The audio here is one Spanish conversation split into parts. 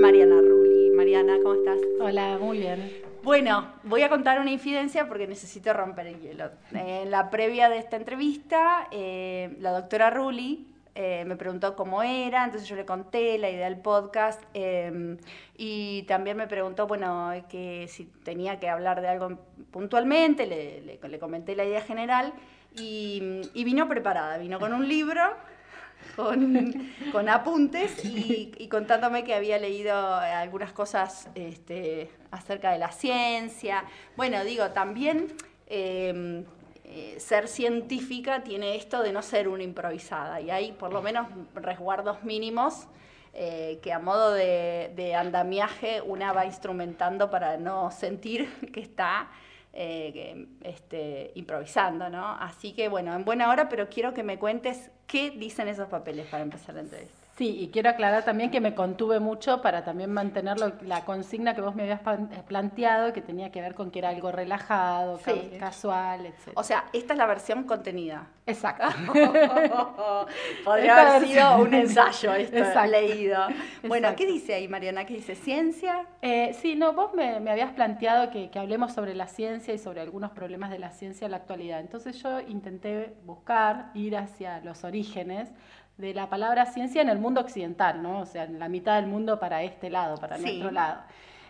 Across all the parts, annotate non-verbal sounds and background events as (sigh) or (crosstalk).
Mariana Rulli. Mariana, ¿cómo estás? Hola, muy bien. Bueno, voy a contar una infidencia porque necesito romper el hielo. En la previa de esta entrevista, eh, la doctora Rulli eh, me preguntó cómo era, entonces yo le conté la idea del podcast eh, y también me preguntó, bueno, que si tenía que hablar de algo puntualmente, le, le, comenté la idea general y, y, vino preparada, vino con un libro. Con, apuntes y, contándome que había leído algunas cosas este, acerca de la ciencia. Bueno, digo, también eh, eh, ser científica tiene esto de no ser una improvisada y hay por lo menos resguardos mínimos eh, que a modo de, andamiaje una va instrumentando para no sentir que está eh, este, improvisando, ¿no? Así que bueno, en buena hora, pero quiero que me cuentes qué dicen esos papeles para empezar la entrevista. Sí, y quiero aclarar también que me contuve mucho para también mantener la consigna que vos me habías eh, planteado, que tenía que ver con que era algo relajado, casual, etc. O sea, esta es la versión contenida. Exacto. (laughs) (laughs) Podría haber sido un ensayo esto leído. (laughs) Bueno, ¿qué dice ahí, Mariana? ¿Qué dice? ¿Ciencia? Eh, sí, no, vos me, habías planteado que, que, hablemos sobre la ciencia y sobre algunos problemas de la ciencia en la actualidad. Entonces yo intenté buscar, ir hacia los orígenes de la palabra ciencia en el mundo occidental, ¿no? O sea, en la mitad del mundo para este lado, para nuestro lado.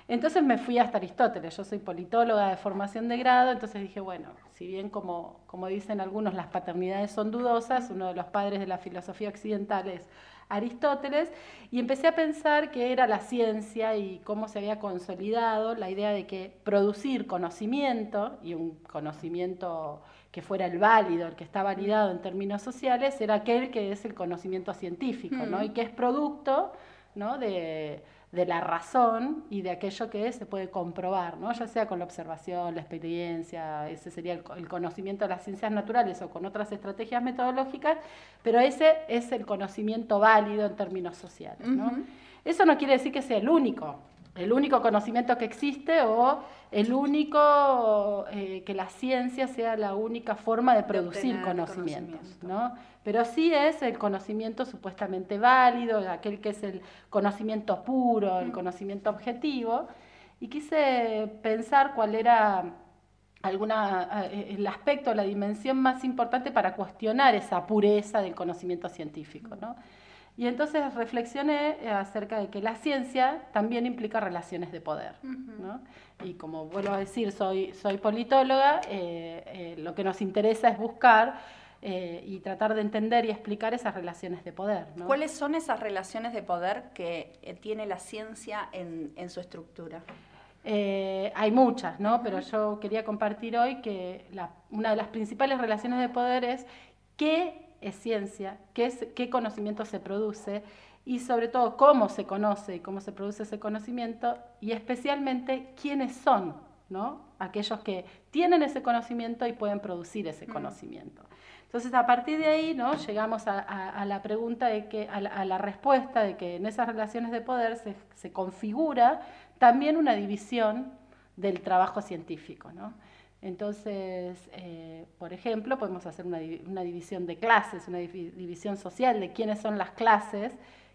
Entonces me fui hasta Aristóteles, yo soy politóloga de formación de grado, entonces dije, bueno, si bien como, como dicen algunos las paternidades son dudosas, uno de los padres de la filosofía occidental es Aristóteles, y empecé a pensar qué era la ciencia y cómo se había consolidado la idea de que producir conocimiento, y un conocimiento que fuera el válido, el que está validado en términos sociales, era aquel que es el conocimiento científico, ¿no? Y que es producto ¿no? de, la razón y de aquello que se puede comprobar, ¿no? ya sea con la observación, la experiencia, ese sería el, conocimiento de las ciencias naturales o con otras estrategias metodológicas, pero ese es el conocimiento válido en términos sociales. ¿no? Eso no quiere decir que sea el único, el único conocimiento que existe o el único, eh, que la ciencia sea la única forma de producir conocimientos, ¿no? Pero sí es el conocimiento supuestamente válido, aquel que es el conocimiento puro, el conocimiento objetivo, y quise pensar cuál era alguna, eh, el aspecto, la dimensión más importante para cuestionar esa pureza del conocimiento científico, ¿no? Y entonces reflexioné eh, acerca de que la ciencia también implica relaciones de poder. ¿no? Y como vuelvo a decir, soy, soy politóloga, eh, eh, lo que nos interesa es buscar y tratar de entender y explicar esas relaciones de poder. ¿no? ¿Cuáles son esas relaciones de poder que tiene la ciencia en, en su estructura? hay muchas, ¿no? Pero yo quería compartir hoy que la, una de las principales relaciones de poder es que es ciencia, qué, es, qué conocimiento se produce y sobre todo cómo se conoce y cómo se produce ese conocimiento y especialmente quiénes son, ¿no? Aquellos que tienen ese conocimiento y pueden producir ese mm. conocimiento. Entonces, a partir de ahí, ¿no? Llegamos a, la pregunta de que, a la, respuesta de que en esas relaciones de poder se, se configura también una división del trabajo científico, ¿no? Entonces, eh, por ejemplo, podemos hacer una, división de clases, una división social de quiénes son las clases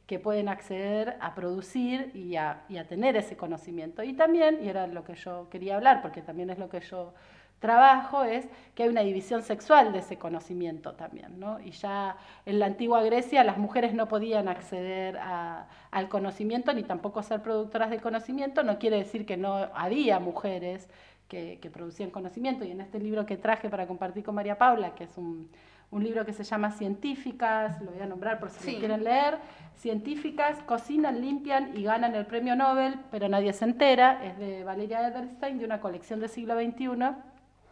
que pueden acceder a producir y a, tener ese conocimiento. Y también, y era lo que yo quería hablar, porque también es lo que yo trabajo, es que hay una división sexual de ese conocimiento también. ¿no? Y ya en la antigua Grecia las mujeres no podían acceder al conocimiento ni tampoco ser productoras de conocimiento. No quiere decir que no había mujeres que, producían conocimiento. Y en este libro que traje para compartir con María Paula, que es un, libro que se llama Científicas, lo voy a nombrar por si quieren leer, Científicas cocinan, limpian y ganan el premio Nobel, pero nadie se entera, es de Valeria Edelstein, de una colección del siglo XXI.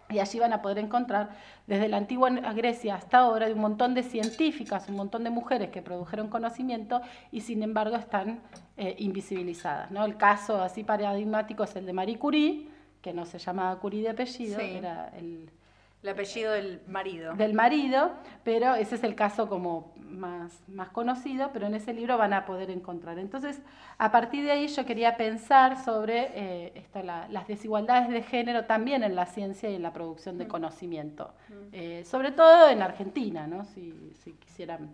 Y allí van a poder encontrar desde la antigua Grecia hasta ahora de un montón de científicas, un montón de mujeres que produjeron conocimiento y sin embargo están eh, invisibilizadas. ¿no? El caso así paradigmático es el de Marie Curie, que no se llamaba Curie de apellido, era el, el apellido del marido. Del marido, pero ese es el caso como más, más conocido, pero en ese libro van a poder encontrar. Entonces, a partir de ahí yo quería pensar sobre eh, las desigualdades de género también en la ciencia y en la producción de mm. conocimiento, mm. Eh, sobre todo en Argentina, ¿no? si, si quisieran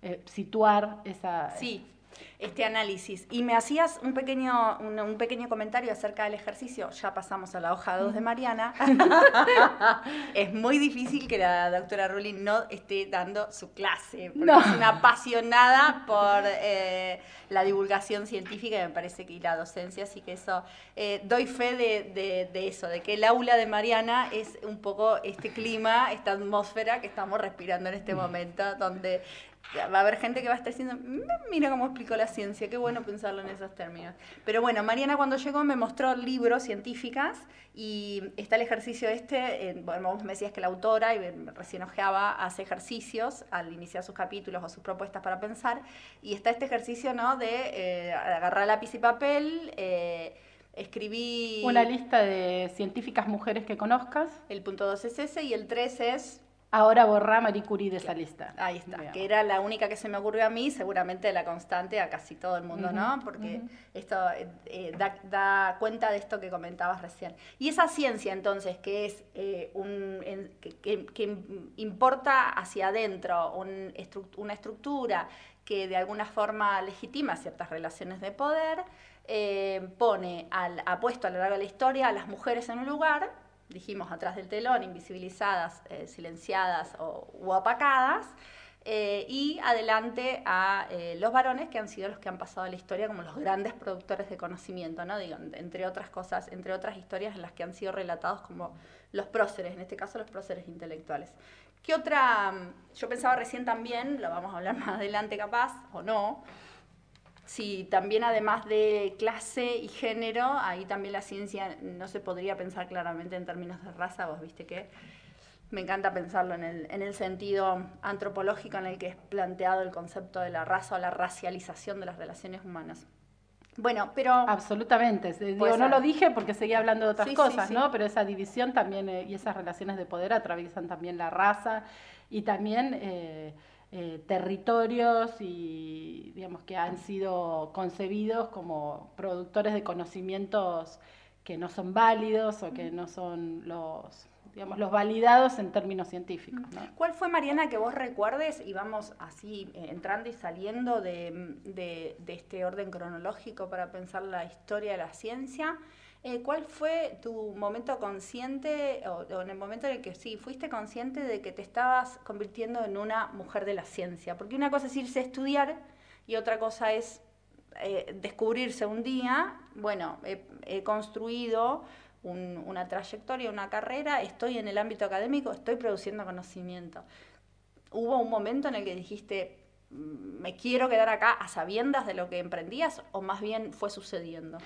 eh, situar esa... Sí este análisis. Y me hacías un pequeño, un, pequeño comentario acerca del ejercicio. Ya pasamos a la hoja 2 de Mariana. (laughs) es muy difícil que la doctora Rulli no esté dando su clase, porque es una apasionada por eh, la divulgación científica y me parece que y la docencia, así que eso, eh, doy fe de, de eso, de que el aula de Mariana es un poco este clima, esta atmósfera que estamos respirando en este momento, donde va a haber gente que va a estar diciendo, mm, mira cómo explicó la ciencia, qué bueno pensarlo en esos términos. Pero bueno, Mariana cuando llegó me mostró libros científicas y está el ejercicio este, bueno, vos me decías que la autora, y recién ojeaba, hace ejercicios al iniciar sus capítulos o sus propuestas para pensar, y está este ejercicio, ¿no?, de eh, agarrar lápiz y papel, eh, escribí... Una lista de científicas mujeres que conozcas. El punto 2 es ese y el 3 es Ahora borra Marie Curie de esa lista. Ahí está, que era la única que se me ocurrió a mí, seguramente la constante a casi todo el mundo, ¿no? Porque esto eh, eh, da, cuenta de esto que comentabas recién. Y esa ciencia, entonces, que es eh, un, que, importa hacia adentro una estructura que de alguna forma legitima ciertas relaciones de poder, pone, al, ha puesto a lo largo de la historia a las mujeres en un lugar dijimos, atrás del telón, invisibilizadas, eh, silenciadas o, o apacadas, eh, y adelante a eh, los varones que han sido los que han pasado a la historia como los grandes productores de conocimiento, ¿no? Digo, entre otras cosas, entre otras historias en las que han sido relatados como los próceres, en este caso los próceres intelectuales. ¿Qué otra? Yo pensaba recién también, lo vamos a hablar (laughs) más adelante capaz, o no, Sí, también además de clase y género, ahí también la ciencia no se podría pensar claramente en términos de raza, vos viste que me encanta pensarlo en el, en el sentido antropológico en el que es planteado el concepto de la raza o la racialización de las relaciones humanas. Bueno, pero... Absolutamente. Digo, no lo dije porque seguía hablando de otras cosas, ¿no? Pero esa división también eh, y esas relaciones de poder atraviesan también la raza y también... Eh, eh, territorios y digamos que han sido concebidos como productores de conocimientos que no son válidos o que no son los digamos los validados en términos científicos. ¿Cuál fue Mariana que vos recuerdes y vamos así eh, entrando y saliendo de, de este orden cronológico para pensar la historia de la ciencia? Eh, ¿Cuál fue tu momento consciente, o, en el momento en el que sí, fuiste consciente de que te estabas convirtiendo en una mujer de la ciencia? Porque una cosa es irse a estudiar y otra cosa es eh, descubrirse un día, bueno, he, construido una trayectoria, una carrera, estoy en el ámbito académico, estoy produciendo conocimiento. ¿Hubo un momento en el que dijiste, mm, me quiero quedar acá a sabiendas de lo que emprendías o más bien fue sucediendo?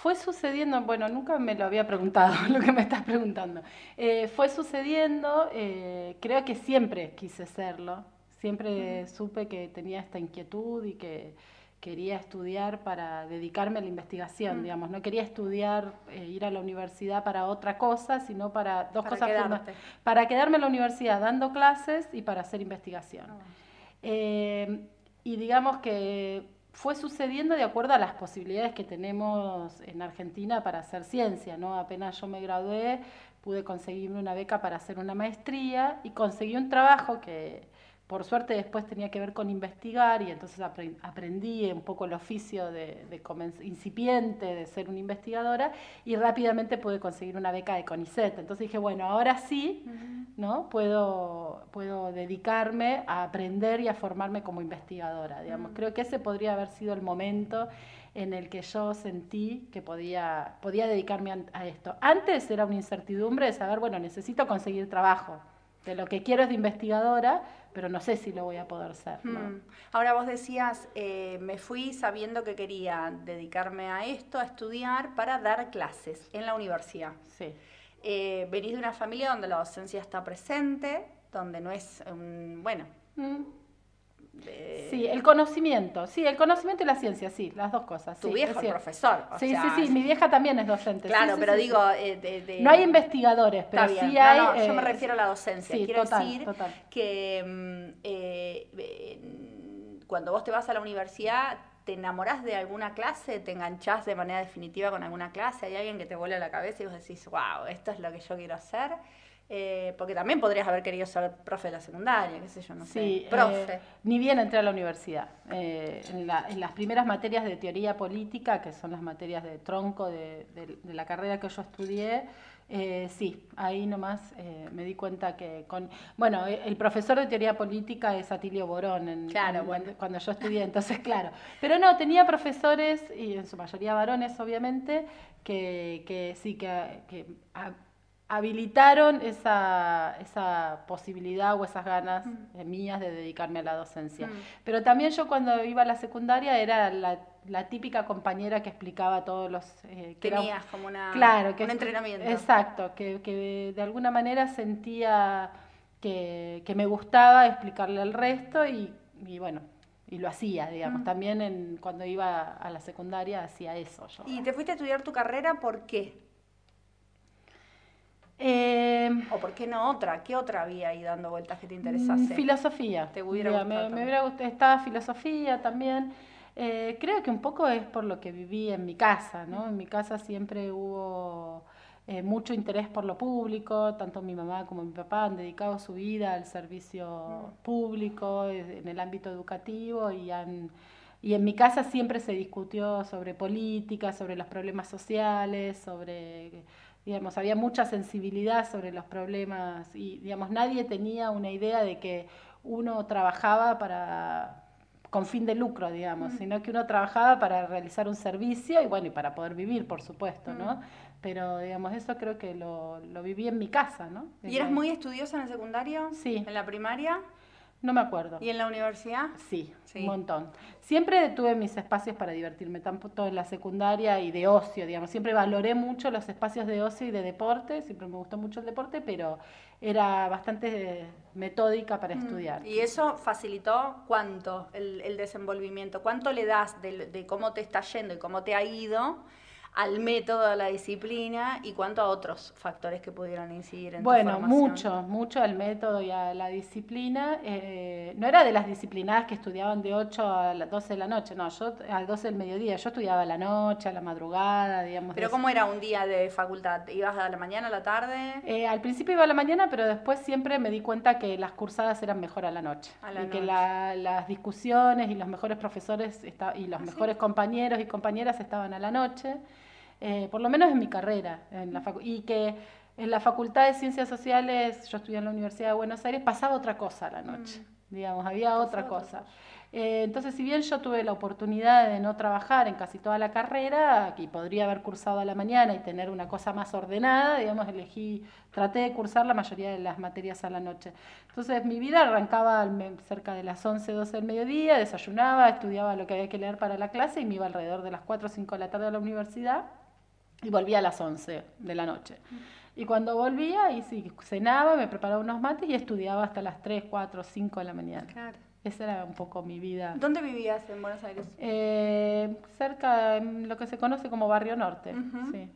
Fue sucediendo, bueno, nunca me lo había preguntado, (laughs) lo que me estás preguntando. Eh, fue sucediendo, eh, creo que siempre quise serlo, siempre supe que tenía esta inquietud y que quería estudiar para dedicarme a la investigación, digamos, no quería estudiar, eh, ir a la universidad para otra cosa, sino para dos cosas fundamentales. Para quedarme en la universidad dando clases y para hacer investigación. Ah. y digamos que fue sucediendo de acuerdo a las posibilidades que tenemos en Argentina para hacer ciencia, ¿no? Apenas yo me gradué, pude conseguirme una beca para hacer una maestría y conseguí un trabajo que por suerte después tenía que ver con investigar y entonces aprendí un poco el oficio de, incipiente de ser una investigadora y rápidamente pude conseguir una beca de CONICET. Entonces dije, bueno, ahora sí, ¿no? Puedo, puedo dedicarme a aprender y a formarme como investigadora, digamos. Mm. Creo que ese podría haber sido el momento en el que yo sentí que podía, podía dedicarme a esto. Antes era una incertidumbre de saber, bueno, necesito conseguir trabajo de lo que quiero es de investigadora, pero no sé si lo voy a poder ser. Hmm. Ahora vos decías, eh, me fui sabiendo que quería dedicarme a esto, a estudiar, para dar clases en la universidad. Sí. Eh, venís de una familia donde la docencia está presente, donde no es, bueno, mm. Sí, el conocimiento, sí, el conocimiento y la ciencia, sí, las dos cosas. Tu viejo es profesor. sí, sí, sí, mi vieja también es docente. Claro, pero digo... Eh, no hay investigadores, pero sí hay... No, yo me eh, refiero a la docencia. Quiero decir que mm, eh, cuando vos te vas a la universidad te enamorás de alguna clase, te enganchás de manera definitiva con alguna clase, hay alguien que te vuela la cabeza y vos decís, wow, esto es lo que yo quiero hacer. Eh, porque también podrías haber querido ser profe de la secundaria, qué sé yo, no Sí, sé. Profe. eh, ni bien entré a la universidad. Eh, en, la- en las primeras materias de teoría política, que son las materias de tronco de, de- de la carrera que yo estudié, eh, sí, ahí nomás eh, me di cuenta que con... Bueno, eh, el profesor de teoría política es Atilio Borón, en, Claro, en- bueno. cuando yo estudié, entonces (laughs) claro. Pero no, tenía profesores, y en su mayoría varones obviamente, que, que sí, que, que ha- habilitaron esa, esa posibilidad o esas ganas eh, mías de dedicarme a la docencia. Mm. Pero también yo cuando iba a la secundaria era la, la típica compañera que explicaba todos los... eh, que era- Tenías como una, claro, que un entrenamiento. Exacto, que, que de alguna manera sentía que, que me gustaba explicarle al resto y, y bueno, y lo hacía, digamos. Mm. También en, cuando iba a la secundaria hacía eso yo. ¿Y te fuiste a estudiar tu carrera por qué? Eh, ¿O por qué no otra? ¿Qué otra había ahí dando vueltas que te Mm, interesase? Filosofía. Te hubiera gustado me, hubiera gustado, estaba filosofía también. Eh, creo que un poco es por lo que viví en mi casa, ¿no? En mi casa siempre hubo eh, mucho interés por lo público, tanto mi mamá como mi papá han dedicado su vida al servicio público, eh, en el ámbito educativo y han... Y en mi casa siempre se discutió sobre política, sobre los problemas sociales, sobre, digamos, había mucha sensibilidad sobre los problemas y, digamos, nadie tenía una idea de que uno trabajaba para, con fin de lucro, digamos, sino que uno trabajaba para realizar un servicio y, bueno, y para poder vivir, por supuesto, ¿no? Pero, digamos, eso creo que lo, lo viví en mi casa, ¿no? ¿Y eras muy estudiosa en el secundario? Sí. ¿En la primaria? No me acuerdo. ¿Y en la universidad? Sí, Sí. un montón. Siempre tuve mis espacios para divertirme, tanto en la secundaria y de ocio, digamos. Siempre valoré mucho los espacios de ocio y de deporte, siempre me gustó mucho el deporte, pero era bastante metódica para estudiar. Mm. ¿Y eso facilitó cuánto el, el desenvolvimiento? ¿Cuánto le das de, de cómo te está yendo y cómo te ha ido al método, a la disciplina y cuánto a otros factores que pudieron incidir en tu Bueno, formación? mucho, mucho al método y a la disciplina. Eh, no era de las disciplinadas que estudiaban de 8 a las 12 de la noche, no, yo a las 12 del mediodía, yo estudiaba a la noche, a la madrugada, digamos. ¿Pero cómo era un día de facultad? ¿Ibas a la mañana, a la tarde? Eh, al principio iba a la mañana, pero después siempre me di cuenta que las cursadas eran mejor a la noche. A la y que la- las discusiones y los mejores profesores y los ¿Ah, sí? mejores compañeros y compañeras estaban a la noche, eh, por lo menos en mi carrera. En la y que en la Facultad de Ciencias Sociales, yo estudié en la Universidad de Buenos Aires, pasaba otra cosa a la noche. Digamos, había otra Mm. cosa. Eh, entonces, si bien yo tuve la oportunidad de no trabajar en casi toda la carrera, y podría haber cursado a la mañana y tener una cosa más ordenada, digamos, elegí, traté de cursar la mayoría de las materias a la noche. Entonces, mi vida arrancaba cerca de las 11, 12 del mediodía, desayunaba, estudiaba lo que había que leer para la clase y me iba alrededor de las 4 o 5 de la tarde a la universidad y volvía a las 11 de la noche. Y cuando volvía, y sí, cenaba, me preparaba unos mates y estudiaba hasta las 3, 4, 5 de la mañana. Claro. Esa era un poco mi vida. ¿Dónde vivías en Buenos Aires? Eh, cerca de lo que se conoce como Barrio Norte. Sí.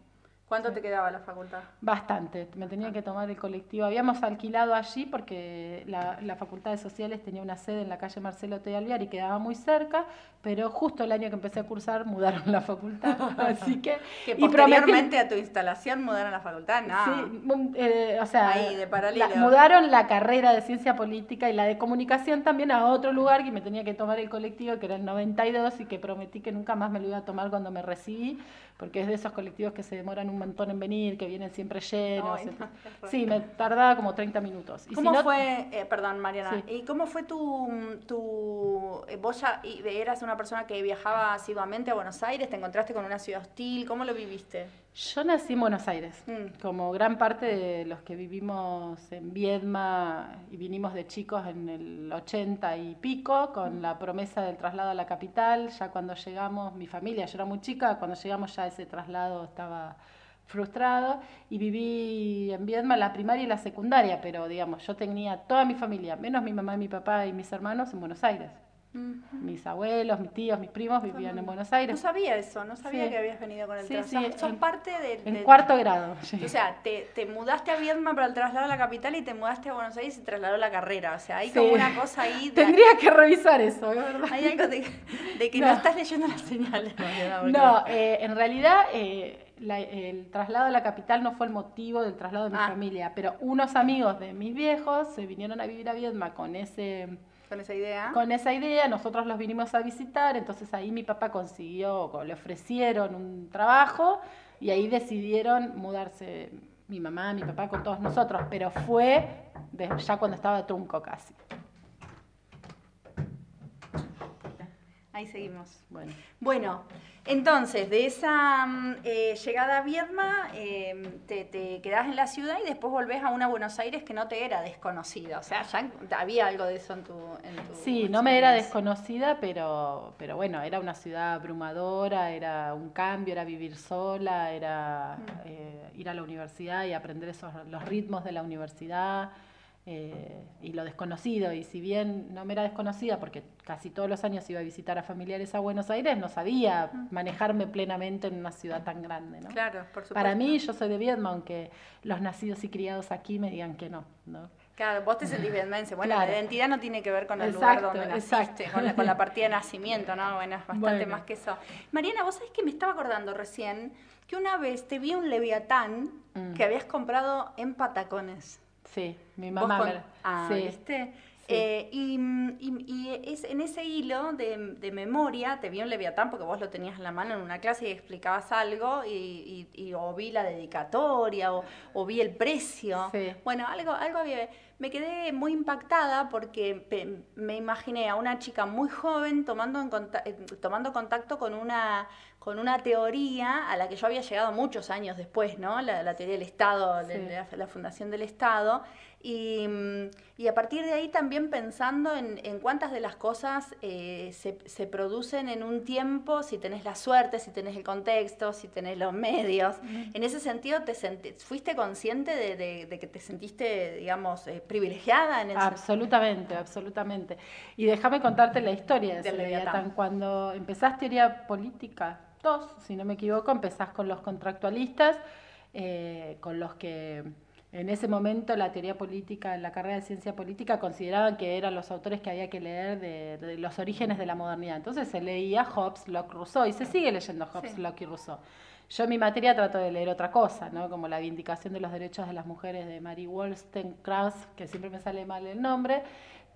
¿Cuánto te quedaba la facultad? Bastante, me tenía que tomar el colectivo. Habíamos alquilado allí porque la, la Facultad de Sociales tenía una sede en la calle Marcelo T. Alvear y quedaba muy cerca, pero justo el año que empecé a cursar mudaron la facultad. (laughs) Así que... Que y posteriormente a tu instalación mudaron la facultad, no. Sí, eh, o sea, Ahí, de paralelo. la- mudaron la carrera de ciencia política y la de comunicación también a otro lugar que me tenía que tomar el colectivo, que era el 92, y que prometí que nunca más me lo iba a tomar cuando me recibí, porque es de esos colectivos que se demoran un montón en venir, que vienen siempre llenos. Ay, no, (laughs) sí, me tardaba como 30 minutos. Y si ¿Cómo no- fue, eh, perdón Mariana, Sí. ¿y cómo fue tu, tu eh, vos ya eras una persona que viajaba asiduamente a Buenos Aires, te encontraste con una ciudad hostil, ¿cómo lo viviste? Yo nací en Buenos Aires, Mm. como gran parte de los que vivimos en Viedma y vinimos de chicos en el 80 y pico, con la promesa del traslado a la capital. Ya cuando llegamos, mi familia, yo era muy chica, cuando llegamos ya ese traslado estaba frustrado y viví en Viedma la primaria y la secundaria, pero digamos, yo tenía toda mi familia, menos mi mamá y mi papá y mis hermanos en Buenos Aires. Mis abuelos, mis tíos, mis primos vivían en Buenos No Aires. sabía eso, no sabía Sí. que habías venido con el Sí, traslado. sí, Sos en- parte de, En de- cuarto grado. O sea, te, te mudaste a Viedma para el traslado a la capital y te mudaste a Buenos Aires y se trasladó la carrera. O sea, hay como una cosa ahí. de- Tendría que revisar eso, es verdad. Hay algo de, de que (laughs) no. No. estás leyendo las señales. (laughs) No, eh, en realidad eh, el traslado a la capital no fue el motivo del traslado de mi ah. familia, pero unos amigos de mis viejos se vinieron a vivir a Viedma con ese... Con esa idea. Con esa idea, nosotros los vinimos a visitar, entonces ahí mi papá consiguió, le ofrecieron un trabajo y ahí decidieron mudarse mi mamá, mi papá con todos nosotros, pero fue ya cuando estaba trunco casi. Ahí seguimos. Bueno, bueno entonces, de esa mm, eh, llegada a Viedma, em, te, te, quedás en la ciudad y después volvés a una Buenos Aires que no te era desconocida. O sea, ya había algo de eso en tu... En tu sí, no me era desconocida, pero, pero bueno, era una ciudad abrumadora, era un cambio, era vivir sola, era eh, ir a la universidad y aprender esos, los ritmos de la universidad. Eh, y lo desconocido. Y si bien no me era desconocida, porque casi todos los años iba a visitar a familiares a Buenos Aires, no sabía manejarme plenamente en una ciudad tan grande. ¿no? Claro, por supuesto. Para mí, yo soy de Viedma, aunque los nacidos y criados aquí me digan que no. ¿no? Claro, vos te sentís viedmense. Bueno, la identidad no tiene que ver con el lugar donde naciste, con la, con la, partida de (laughs) nacimiento, ¿no? Bueno, es bastante más que eso. Mariana, vos sabés que me estaba acordando recién que una vez te vi un leviatán mm. que habías comprado en Patacones. Sí, mi mamá. Ah, ¿viste? Eh, y, y, es en ese hilo de, de, memoria, te vi un Leviatán porque vos lo tenías en la mano en una clase y explicabas algo y, y o vi la dedicatoria o, o vi el precio. Bueno, algo, algo había... Me quedé muy impactada porque me imaginé a una chica muy joven tomando, en eh, tomando contacto con una, con una teoría a la que yo había llegado muchos años después, ¿no? La, teoría del Estado, la, fundación del Estado. Y, y, a partir de ahí también pensando en, en cuántas de las cosas eh, se, se, producen en un tiempo, si tenés la suerte, si tenés el contexto, si tenés los medios. En ese sentido, te ¿fuiste consciente de, de, que te sentiste, digamos, eh, privilegiada? En absolutamente, absolutamente. Y déjame contarte la historia de Leviatán. Cuando empezás teoría política, si no me equivoco, empezás con los contractualistas, eh, con los que en ese momento la teoría política, en la carrera de ciencia política, consideraban que eran los autores que había que leer de, los orígenes de la modernidad. Entonces se leía Hobbes, Locke, Rousseau, y se sigue leyendo Hobbes, Locke y Rousseau. Yo en mi materia trato de leer otra cosa, ¿no? como la Vindicación de los Derechos de las Mujeres de Mary Wollstonecraft, que siempre me sale mal el nombre,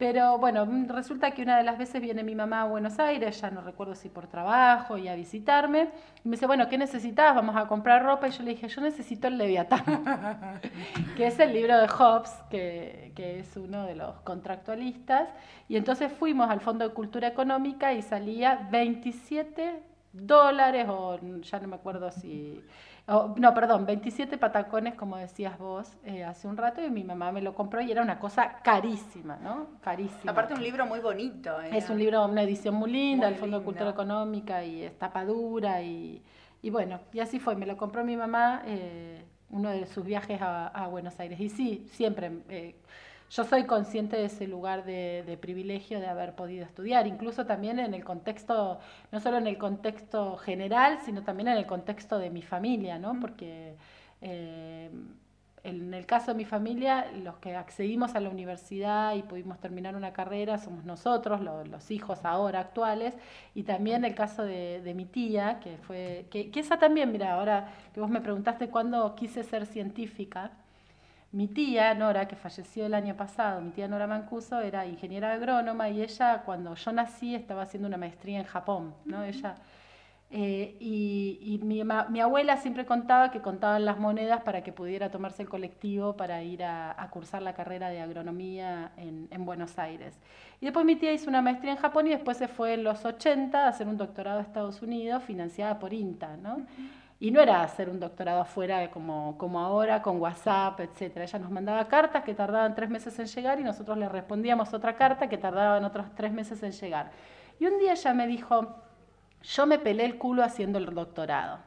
pero bueno, resulta que una de las veces viene mi mamá a Buenos Aires, ya no recuerdo si por trabajo y a visitarme, y me dice, bueno, ¿qué necesitas? Vamos a comprar ropa. Y yo le dije, yo necesito el Leviatán, (laughs) que es el libro de Hobbes, que, que es uno de los contractualistas. Y entonces fuimos al Fondo de Cultura Económica y salía 27 dólares, o ya no me acuerdo si no, perdón, 27 patacones, como decías vos eh, hace un rato, y mi mamá me lo compró y era una cosa carísima, ¿no? Carísima. Aparte un libro muy bonito. ¿eh? Es un libro, una edición muy linda, el Fondo de Cultura Económica y es tapadura y, y bueno, y así fue, me lo compró mi mamá eh, uno de sus viajes a, a, Buenos Aires. Y sí, siempre eh, yo soy consciente de ese lugar de, privilegio de haber podido estudiar, incluso también en el contexto, no solo en el contexto general, sino también en el contexto de mi familia, ¿no? Porque eh, en el caso de mi familia, los que accedimos a la universidad y pudimos terminar una carrera somos nosotros, los hijos ahora actuales, y también el caso de, mi tía, que fue, que, que esa también, mira, ahora que vos me preguntaste cuándo quise ser científica, mi tía Nora, que falleció el año pasado, mi tía Nora Mancuso, era ingeniera agrónoma y ella, cuando yo nací, estaba haciendo una maestría en Japón, ¿no? Ella, eh, y, mi, mi, abuela siempre contaba que contaban las monedas para que pudiera tomarse el colectivo para ir a, cursar la carrera de agronomía en, en, Buenos Aires. Y después mi tía hizo una maestría en Japón y después se fue en los 80 a hacer un doctorado a Estados Unidos financiada por INTA, ¿no? Y no era hacer un doctorado afuera como, como ahora, con WhatsApp, etc. Ella nos mandaba cartas que tardaban tres meses en llegar y nosotros le respondíamos otra carta que tardaban otros tres meses en llegar. Y un día ella me dijo, yo me pelé el culo haciendo el doctorado.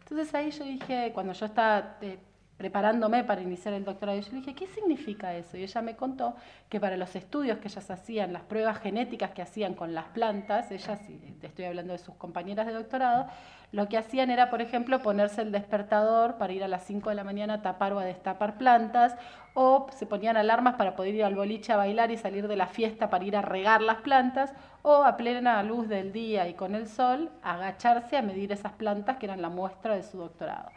Entonces ahí yo dije, cuando yo estaba, eh, preparándome para iniciar el doctorado. Y yo le dije, ¿qué significa eso? Y ella me contó que para los estudios que ellas hacían, las pruebas genéticas que hacían con las plantas, ellas, te estoy hablando de sus compañeras de doctorado, lo que hacían era, por ejemplo, ponerse el despertador para ir a las 5 de la mañana a tapar o a destapar plantas, o se ponían alarmas para poder ir al boliche a bailar y salir de la fiesta para ir a regar las plantas, o a plena luz del día y con el sol, agacharse a medir esas plantas que eran la muestra de su doctorado.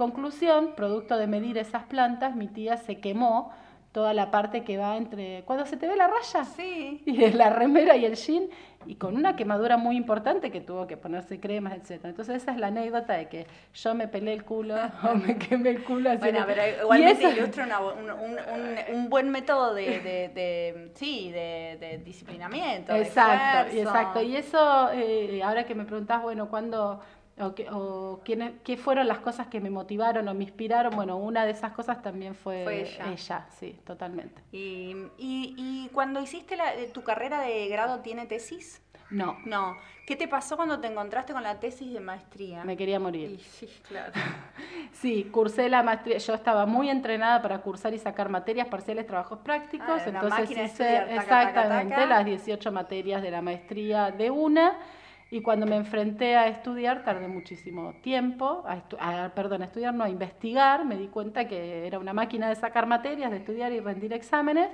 Conclusión, producto de medir esas plantas, mi tía se quemó toda la parte que va entre cuando se te ve la raya sí. (laughs) y la remera y el jean y con una quemadura muy importante que tuvo que ponerse cremas, etcétera. Entonces esa es la anécdota de que yo me pelé el culo (laughs) o me quemé el culo. Bueno, pero (laughs) igualmente ilustra un, un, un, buen método de, de, de sí, de, de, disciplinamiento. Exacto, exacto. Y eso, eh, ahora que me preguntás, bueno, ¿cuándo o, qué, o qué fueron las cosas que me motivaron o me inspiraron. Bueno, una de esas cosas también fue, ella. sí, totalmente. ¿Y, y, y cuando hiciste la, eh, tu carrera de grado, tiene tesis? No. No. ¿Qué te pasó cuando te encontraste con la tesis de maestría? Me quería morir. Sí, claro. (laughs) sí, cursé la maestría. Yo estaba muy entrenada para cursar y sacar materias parciales, trabajos prácticos. Ah, entonces hice exactamente las 18 materias de la maestría de una y cuando me enfrenté a estudiar, tardé muchísimo tiempo, a, perdón, a estudiar, no, a investigar, me di cuenta que era una máquina de sacar materias, de estudiar y rendir exámenes,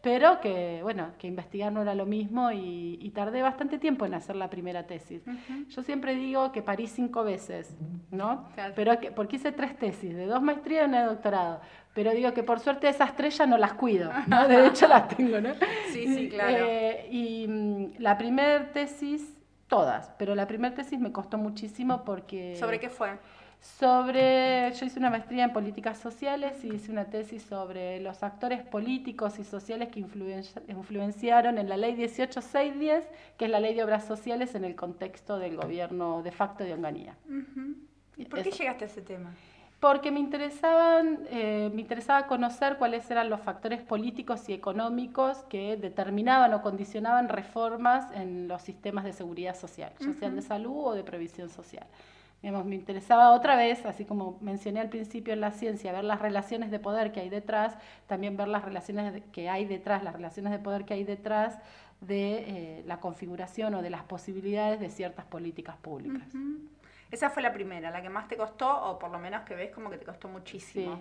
pero que, bueno, que investigar no era lo mismo y, tardé bastante tiempo en hacer la primera tesis. Yo siempre digo que parí cinco veces, ¿no? Pero que, porque hice tres tesis, de dos maestrías y una de doctorado. Pero digo que por suerte esas tres ya no las cuido, ¿no? De hecho las tengo, ¿no? Sí, sí, claro. Eh, y mm, la primera tesis todas, pero la primera tesis me costó muchísimo porque... ¿Sobre qué fue? Sobre, yo hice una maestría en políticas sociales y hice una tesis sobre los actores políticos y sociales que influenciaron en la ley 18610, que es la ley de obras sociales en el contexto del gobierno de facto de Onganía. ¿Y por qué llegaste a ese tema? Porque me interesaban, eh, me interesaba conocer cuáles eran los factores políticos y económicos que determinaban o condicionaban reformas en los sistemas de seguridad social, ya sean de salud o de previsión social. me interesaba otra vez, así como mencioné al principio en la ciencia, ver las relaciones de poder que hay detrás, también ver las relaciones que hay detrás, las relaciones de poder que hay detrás de eh, la configuración o de las posibilidades de ciertas políticas públicas. Esa fue la primera, la que más te costó, o por lo menos que ves como que te costó muchísimo.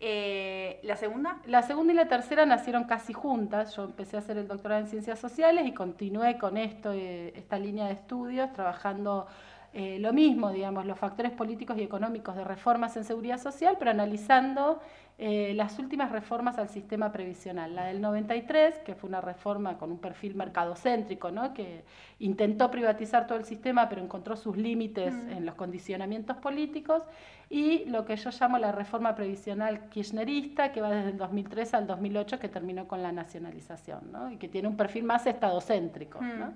Eh, ¿La segunda? La segunda y la tercera nacieron casi juntas. Yo empecé a hacer el doctorado en ciencias sociales y continué con esto, eh, esta línea de estudios, trabajando eh, lo mismo, digamos, los factores políticos y económicos de reformas en seguridad social, pero analizando eh, las últimas reformas al sistema previsional. La del 93, que fue una reforma con un perfil mercadocéntrico, ¿no? que intentó privatizar todo el sistema, pero encontró sus límites mm. en los condicionamientos políticos, y lo que yo llamo la reforma previsional kirchnerista, que va desde el 2003 al 2008, que terminó con la nacionalización, ¿no? y que tiene un perfil más estadocéntrico. ¿no? Mm.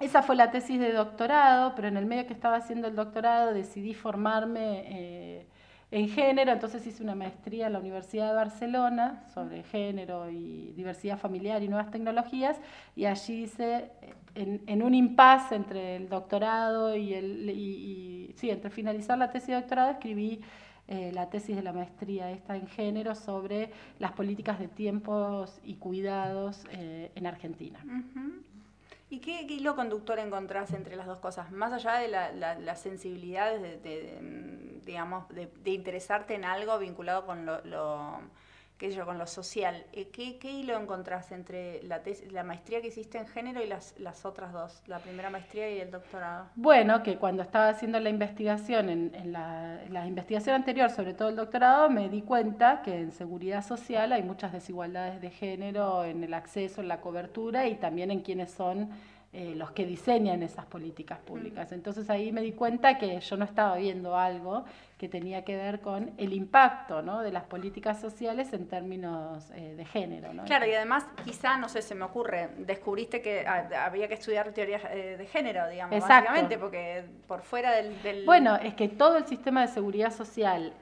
Esa fue la tesis de doctorado, pero en el medio que estaba haciendo el doctorado decidí formarme eh, en género, entonces hice una maestría en la Universidad de Barcelona sobre género y diversidad familiar y nuevas tecnologías, y allí hice, eh, en, un impasse entre el doctorado y el, sí, entre finalizar la tesis de doctorado, escribí eh, la tesis de la maestría esta en género sobre las políticas de tiempos y cuidados en Argentina. ¿Y qué, hilo conductor encontrás entre las dos cosas? Más allá de la, sensibilidad, de, digamos, de, interesarte en algo vinculado con lo, qué con lo social, eh, ¿qué, hilo encontrás entre la, la maestría que hiciste en género y las, otras dos, la primera maestría y el doctorado? Bueno, que cuando estaba haciendo la investigación, en, la, la investigación anterior, sobre todo el doctorado, me di cuenta que en seguridad social hay muchas desigualdades de género en el acceso, en la cobertura y también en quienes son eh, los que diseñan esas políticas públicas. Entonces ahí me di cuenta que yo no estaba viendo algo que tenía que ver con el impacto ¿no? de las políticas sociales en términos eh, de género. ¿no? Claro, y además quizá, no sé, se me ocurre, descubriste que había que estudiar teorías eh, de género, digamos, básicamente, porque por fuera del, Bueno, es que todo el sistema de seguridad social,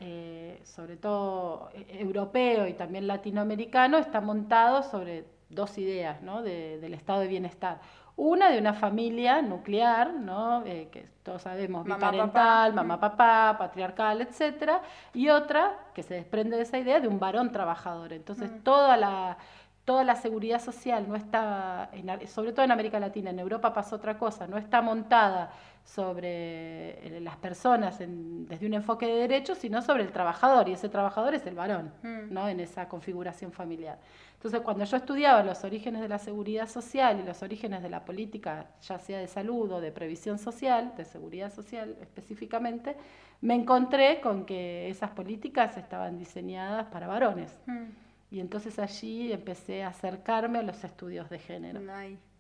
sobre todo europeo y también latinoamericano, está montado sobre dos ideas ¿no? del estado de bienestar Una de una familia nuclear, ¿no? Eh, que todos sabemos, Mamá, biparental, papá. mamá, papá, patriarcal, etcétera, y otra que se desprende de esa idea de un varón trabajador. Entonces, Mm. toda la toda la seguridad social no está, en sobre todo en América Latina, en Europa pasó otra cosa, no está montada sobre eh, las personas en- desde un enfoque de derechos, sino sobre el trabajador, y ese trabajador es el varón, Mm. ¿no? en esa configuración familiar. Entonces, cuando yo estudiaba los orígenes de la seguridad social y los orígenes de la política, ya sea de salud o de previsión social, de seguridad social específicamente, me encontré con que esas políticas estaban diseñadas para varones. Mm. Y entonces allí empecé a acercarme a los estudios de género.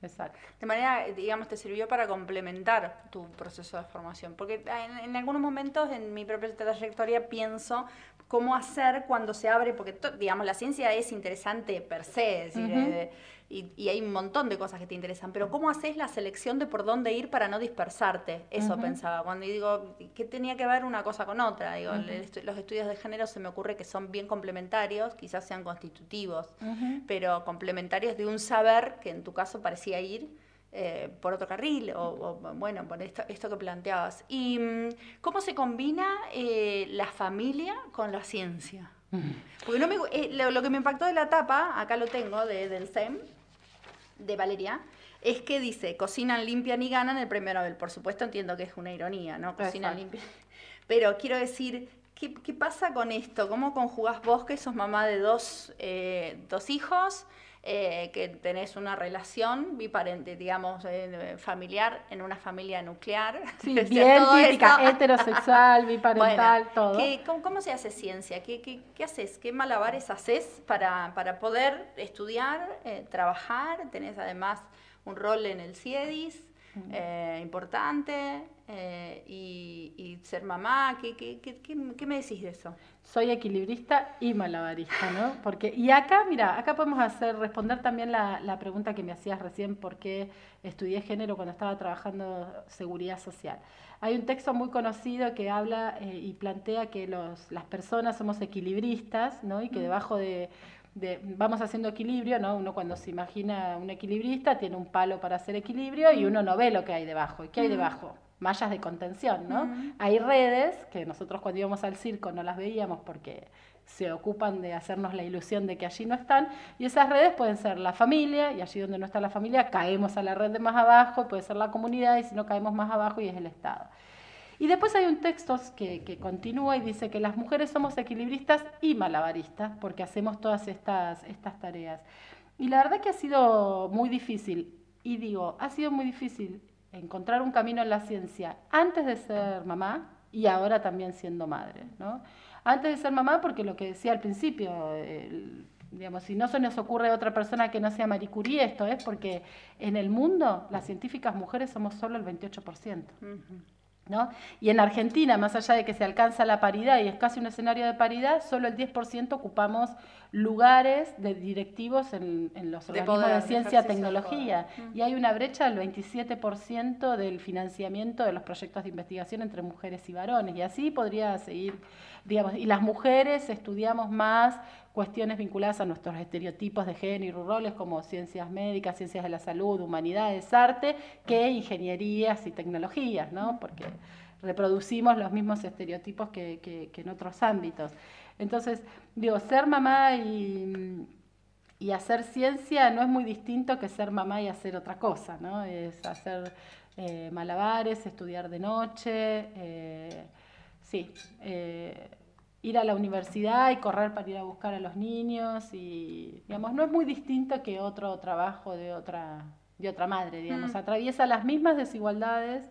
Exacto. De manera, digamos, te sirvió para complementar tu proceso de formación. Porque en, en algunos momentos en mi propia trayectoria pienso cómo hacer cuando se abre, porque, digamos, la ciencia es interesante per se, es decir, eh, y, y hay un montón de cosas que te interesan, pero ¿cómo haces la selección de por dónde ir para no dispersarte? Eso pensaba. Cuando digo, ¿qué tenía que ver una cosa con otra? Digo, Ujú. estu- los estudios de género se me ocurre que son bien complementarios, quizás sean constitutivos pero complementarios de un saber que en tu caso parecía ir eh, por otro carril, o, o, bueno, por esto, esto que planteabas. ¿Y mm, cómo se combina eh, la familia con la ciencia? Porque no me, eh, lo, lo que me impactó de la tapa, acá lo tengo, de, del SEM, de Valeria, es que dice, cocinan, limpian y ganan el premio Nobel. Por supuesto entiendo que es una ironía, ¿no? Cocinan, limpian. (laughs) Pero quiero decir, ¿qué, qué pasa con esto? ¿Cómo conjugás vos que sos mamá de dos, eh, dos hijos? Eh, que tenés una relación biparente, digamos, eh, familiar en una familia nuclear. (laughs) Sí, bien típica, heterosexual, (laughs) biparental, Bueno, todo. ¿qué- cómo, cómo se hace ciencia? ¿Qué, qué, qué haces? ¿Qué malabares haces para, para poder estudiar, eh, trabajar? Tenés además un rol en el CIEDIS eh, importante eh, y, y ser mamá. ¿Qué, qué, qué, qué, qué me decís de eso? Soy equilibrista y malabarista, ¿no? Porque, y acá, mira, acá podemos hacer, responder también la, la pregunta que me hacías recién, por qué estudié género cuando estaba trabajando seguridad social. Hay un texto muy conocido que habla eh, y plantea que los, las personas somos equilibristas, ¿no? Y que debajo de, de- vamos haciendo equilibrio, ¿no? Uno cuando se imagina un equilibrista tiene un palo para hacer equilibrio y uno no ve lo que hay debajo. ¿Y qué hay debajo? Mallas de contención, ¿no? Hay redes que nosotros cuando íbamos al circo no las veíamos porque se ocupan de hacernos la ilusión de que allí no están, y esas redes pueden ser la familia, y allí donde no está la familia caemos a la red de más abajo, puede ser la comunidad, y si no caemos más abajo y es el Estado. Y después hay un texto que, que continúa y dice que las mujeres somos equilibristas y malabaristas porque hacemos todas estas, estas tareas. Y la verdad que ha sido muy difícil, y digo, ha sido muy difícil encontrar un camino en la ciencia antes de ser mamá y ahora también siendo madre, ¿no? Antes de ser mamá, porque lo que decía al principio, digamos, si no se nos ocurre otra persona que no sea Marie Curie, esto es porque en el mundo las científicas mujeres somos solo el 28%. Ujú. ¿No? Y en Argentina, más allá de que se alcanza la paridad y es casi un escenario de paridad, solo el 10% ocupamos lugares de directivos en, en los De organismos poder, de de ciencia, de tecnología. Mm. Y hay una brecha del 27% del financiamiento de los proyectos de investigación entre mujeres y varones. Y así podría seguir, digamos, y las mujeres estudiamos más cuestiones vinculadas a nuestros estereotipos de género y roles como ciencias médicas, ciencias de la salud, humanidades, arte, que ingenierías y tecnologías, ¿no? Porque reproducimos los mismos estereotipos que, que- en otros ámbitos. Entonces, digo, ser mamá y, y hacer ciencia no es muy distinto que ser mamá y hacer otra cosa, ¿no? Es hacer eh, malabares, estudiar de noche, eh, sí, eh, ir a la universidad y correr para ir a buscar a los niños y, digamos, no es muy distinto que otro trabajo de otra, de otra madre, digamos, Mm. atraviesa las mismas desigualdades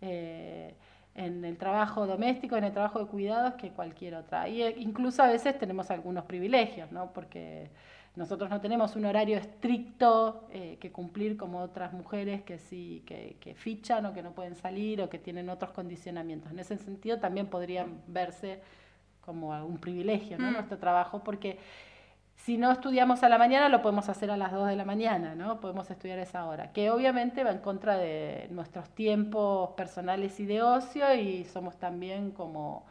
eh, en el trabajo doméstico, en el trabajo de cuidados que cualquier otra. Y eh, incluso a veces tenemos algunos privilegios, ¿no? Porque nosotros no tenemos un horario estricto eh, que cumplir como otras mujeres que sí, que, que fichan o que no pueden salir o que tienen otros condicionamientos. En ese sentido también podrían verse como un privilegio, ¿no? Mm. Nuestro trabajo, porque si no estudiamos a la mañana, lo podemos hacer a las 2 de la mañana, ¿no? Podemos estudiar a esa hora, que obviamente va en contra de nuestros tiempos personales y de ocio y somos también como,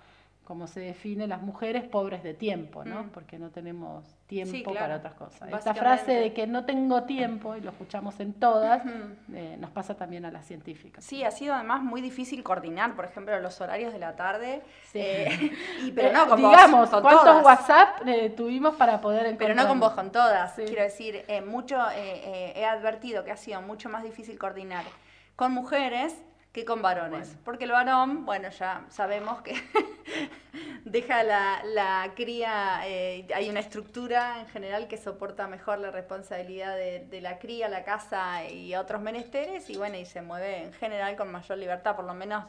como se define las mujeres pobres de tiempo, ¿no? Mm. Porque no tenemos tiempo Sí, claro. para otras cosas. Esta frase de que no tengo tiempo, y lo escuchamos en todas, eh, nos pasa también a las científicas. Sí, ha sido además muy difícil coordinar, por ejemplo, los horarios de la tarde. Sí. eh, (laughs) (laughs) y, pero Eh, no con vos, digamos, con ¿cuántos todas. WhatsApp eh, tuvimos para poder encontrar? Pero no con vos, con todas. Sí. Quiero decir, eh, mucho eh, eh, he advertido que ha sido mucho más difícil coordinar con mujeres que con varones. Bueno. Porque el varón, bueno, ya sabemos que (laughs) deja la, la cría, eh, hay una estructura en general que soporta mejor la responsabilidad de, de la cría, la casa y otros menesteres, y bueno, y se mueve en general con mayor libertad, por lo menos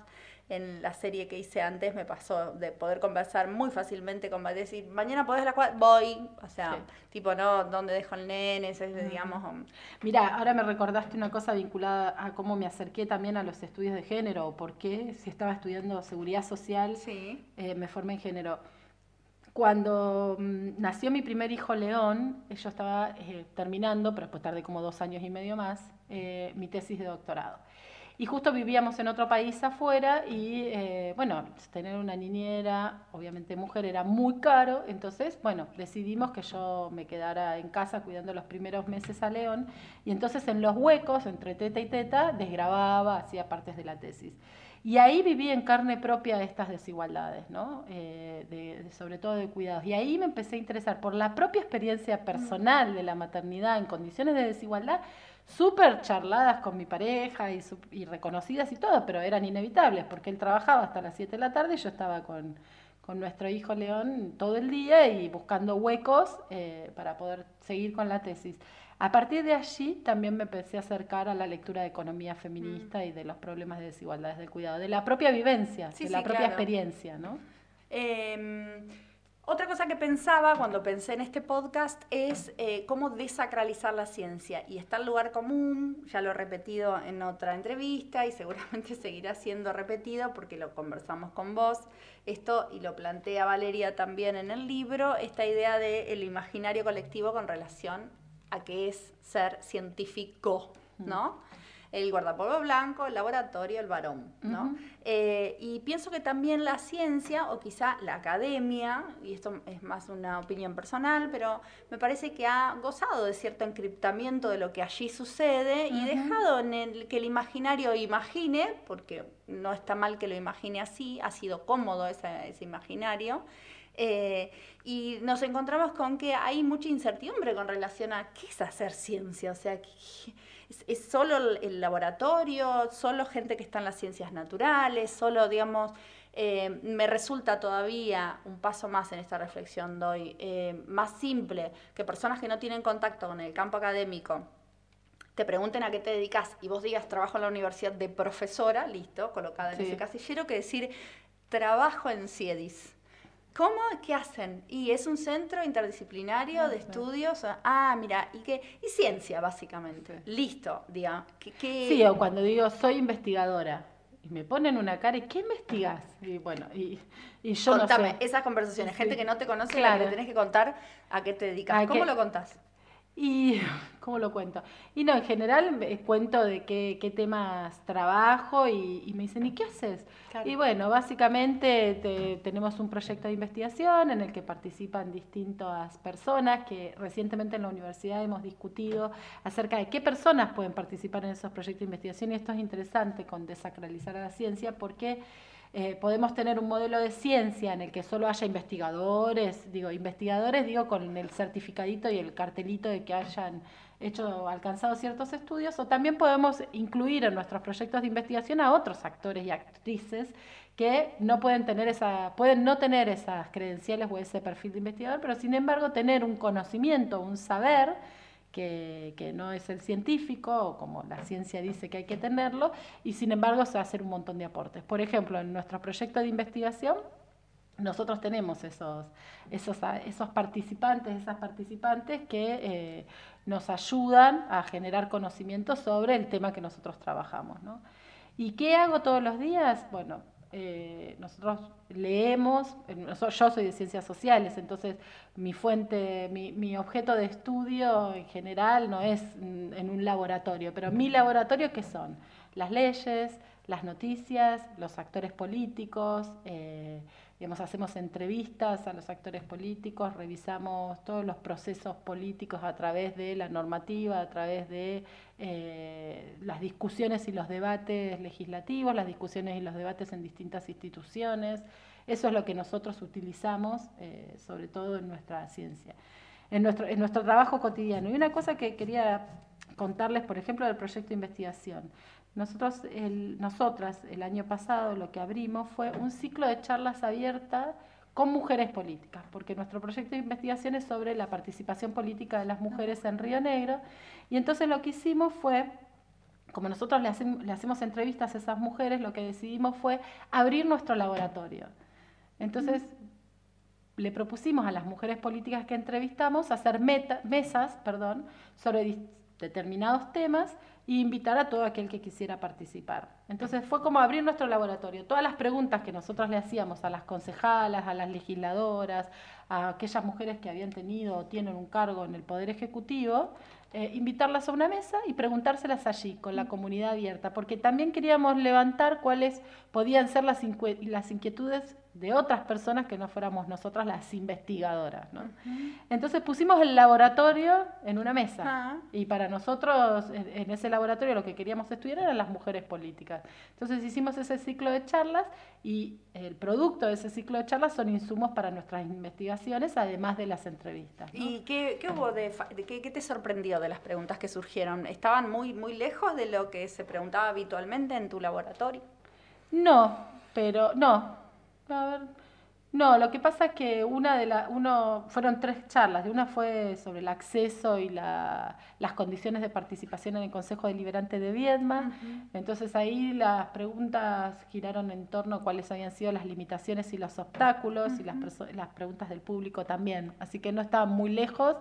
en la serie que hice antes me pasó de poder conversar muy fácilmente con decir, mañana podés a las cuatro, voy, o sea, Sí. tipo, no, ¿dónde dejo el nene? Eso es, digamos, um, Mira, ahora me recordaste una cosa vinculada a cómo me acerqué también a los estudios de género, o por qué, si estaba estudiando seguridad social, sí. eh, me formé en género. Cuando mm, nació mi primer hijo León, yo estaba eh, terminando, pero después tardé como dos años y medio más, eh, mi tesis de doctorado. Y justo vivíamos en otro país afuera y, eh, bueno, tener una niñera, obviamente mujer, era muy caro. Entonces, bueno, decidimos que yo me quedara en casa cuidando los primeros meses a León. Y entonces en los huecos, entre teta y teta, desgrababa, hacía partes de la tesis. Y ahí viví en carne propia estas desigualdades, ¿no? Eh, sobre todo de cuidados. Y ahí me empecé a interesar por la propia experiencia personal de la maternidad en condiciones de desigualdad, súper charladas con mi pareja y, y reconocidas y todo, pero eran inevitables porque él trabajaba hasta las 7 de la tarde y yo estaba con, con nuestro hijo León todo el día y buscando huecos eh, para poder seguir con la tesis. A partir de allí también me empecé a acercar a la lectura de economía feminista y de los problemas de desigualdades del cuidado, de la propia vivencia, Sí, de sí, la propia claro. experiencia, ¿no? Eh, otra cosa que pensaba cuando pensé en este podcast es eh, cómo desacralizar la ciencia. Y está el lugar común, ya lo he repetido en otra entrevista y seguramente (laughs) seguirá siendo repetido porque lo conversamos con vos. Esto, y lo plantea Valeria también en el libro, esta idea del imaginario colectivo con relación a qué es ser científico, ¿no? El guardapolvo blanco, el laboratorio, el varón, ¿no? Eh, y pienso que también la ciencia, o quizá la academia, y esto es más una opinión personal, pero me parece que ha gozado de cierto encriptamiento de lo que allí sucede y dejado en el que el imaginario imagine, porque no está mal que lo imagine así, ha sido cómodo ese, ese imaginario. eh, y nos encontramos con que hay mucha incertidumbre con relación a qué es hacer ciencia, o sea, ¿qué- es, es solo el, laboratorio, solo gente que está en las ciencias naturales, solo, digamos, eh, me resulta todavía un paso más en esta reflexión doy, eh, más simple que personas que no tienen contacto con el campo académico te pregunten a qué te dedicas y vos digas trabajo en la universidad de profesora, listo, colocada en Sí. ese casillero, que decir trabajo en CIEDIS. ¿Cómo? ¿Qué hacen? Y es un centro interdisciplinario de estudios. Ah, mira, y que y ciencia básicamente. Listo, diga. ¿Qué, qué- Sí, o cuando digo soy investigadora y me ponen una cara y ¿qué investigas? Y bueno, y, y yo Contame no sé. esas conversaciones. Gente Sí. que no te conoce, la Claro. que le tenés que contar a qué te dedicas. ¿A ¿Cómo qué? lo contás? Y, (sighs) ¿cómo lo cuento? Y no, en general eh, cuento de qué, qué temas trabajo y, y me dicen, ¿y qué haces? Claro. Y bueno, básicamente te- tenemos un proyecto de investigación en el que participan distintas personas que recientemente en la universidad hemos discutido acerca de qué personas pueden participar en esos proyectos de investigación y esto es interesante con desacralizar a la ciencia porque eh, podemos tener un modelo de ciencia en el que solo haya investigadores, digo, investigadores, digo, con el certificadito y el cartelito de que hayan hecho, alcanzado ciertos estudios, o también podemos incluir en nuestros proyectos de investigación a otros actores y actrices que no pueden tener esa, pueden no tener esas credenciales o ese perfil de investigador, pero sin embargo tener un conocimiento, un saber que, no es el científico, o como la ciencia dice que hay que tenerlo, y sin embargo se hacer un montón de aportes. Por ejemplo, en nuestro proyecto de investigación, nosotros tenemos esos, esos, esos participantes, esas participantes que eh, nos ayudan a generar conocimiento sobre el tema que nosotros trabajamos. ¿no? ¿Y qué hago todos los días? Bueno, eh, nosotros leemos, eh, yo soy de ciencias sociales, entonces mi fuente, mi, mi objeto de estudio en general no es mm, en un laboratorio, pero mi laboratorio, ¿qué son? Las leyes, las noticias, los actores políticos, eh, digamos, hacemos entrevistas a los actores políticos, revisamos todos los procesos políticos a través de la normativa, a través de eh, las discusiones y los debates legislativos, las discusiones y los debates en distintas instituciones. Eso es lo que nosotros utilizamos, eh, sobre todo en nuestra ciencia, en nuestro, en nuestro trabajo cotidiano. Y una cosa que quería contarles, por ejemplo, del proyecto de investigación. Nosotros, el, nosotras, el año pasado, lo que abrimos fue un ciclo de charlas abiertas con mujeres políticas, porque nuestro proyecto de investigación es sobre la participación política de las mujeres en Río Negro, y entonces lo que hicimos fue, como nosotros le, hacemos, le hacemos entrevistas a esas mujeres, lo que decidimos fue abrir nuestro laboratorio. Entonces, le propusimos a las mujeres políticas que entrevistamos hacer mesas perdón, sobre determinados temas e invitar a todo aquel que quisiera participar. Entonces fue como abrir nuestro laboratorio. Todas las preguntas que nosotros le hacíamos a las concejalas, a las legisladoras, a aquellas mujeres que habían tenido o tienen un cargo en el Poder Ejecutivo, eh, invitarlas a una mesa y preguntárselas allí, con la comunidad abierta, porque también queríamos levantar cuáles podían ser las, las inquietudes de otras personas que no fuéramos nosotras las investigadoras. ¿no? Entonces pusimos el laboratorio en una mesa ah. y para nosotros en, ese laboratorio lo que queríamos estudiar eran las mujeres políticas. Entonces hicimos ese ciclo de charlas y el producto de ese ciclo de charlas son insumos para nuestras investigaciones, además de las entrevistas. ¿Y qué, hubo de, qué, qué, te sorprendió de las preguntas que surgieron? ¿Estaban muy, muy lejos de lo que se preguntaba habitualmente en tu laboratorio? No, pero no, a ver. No, lo que pasa es que una de las, uno, fueron tres charlas. Una fue sobre el acceso y la, las condiciones de participación en el Consejo Deliberante de Viedma. Entonces ahí las preguntas giraron en torno a cuáles habían sido las limitaciones y los obstáculos y las, las preguntas del público también. Así que no estaban muy lejos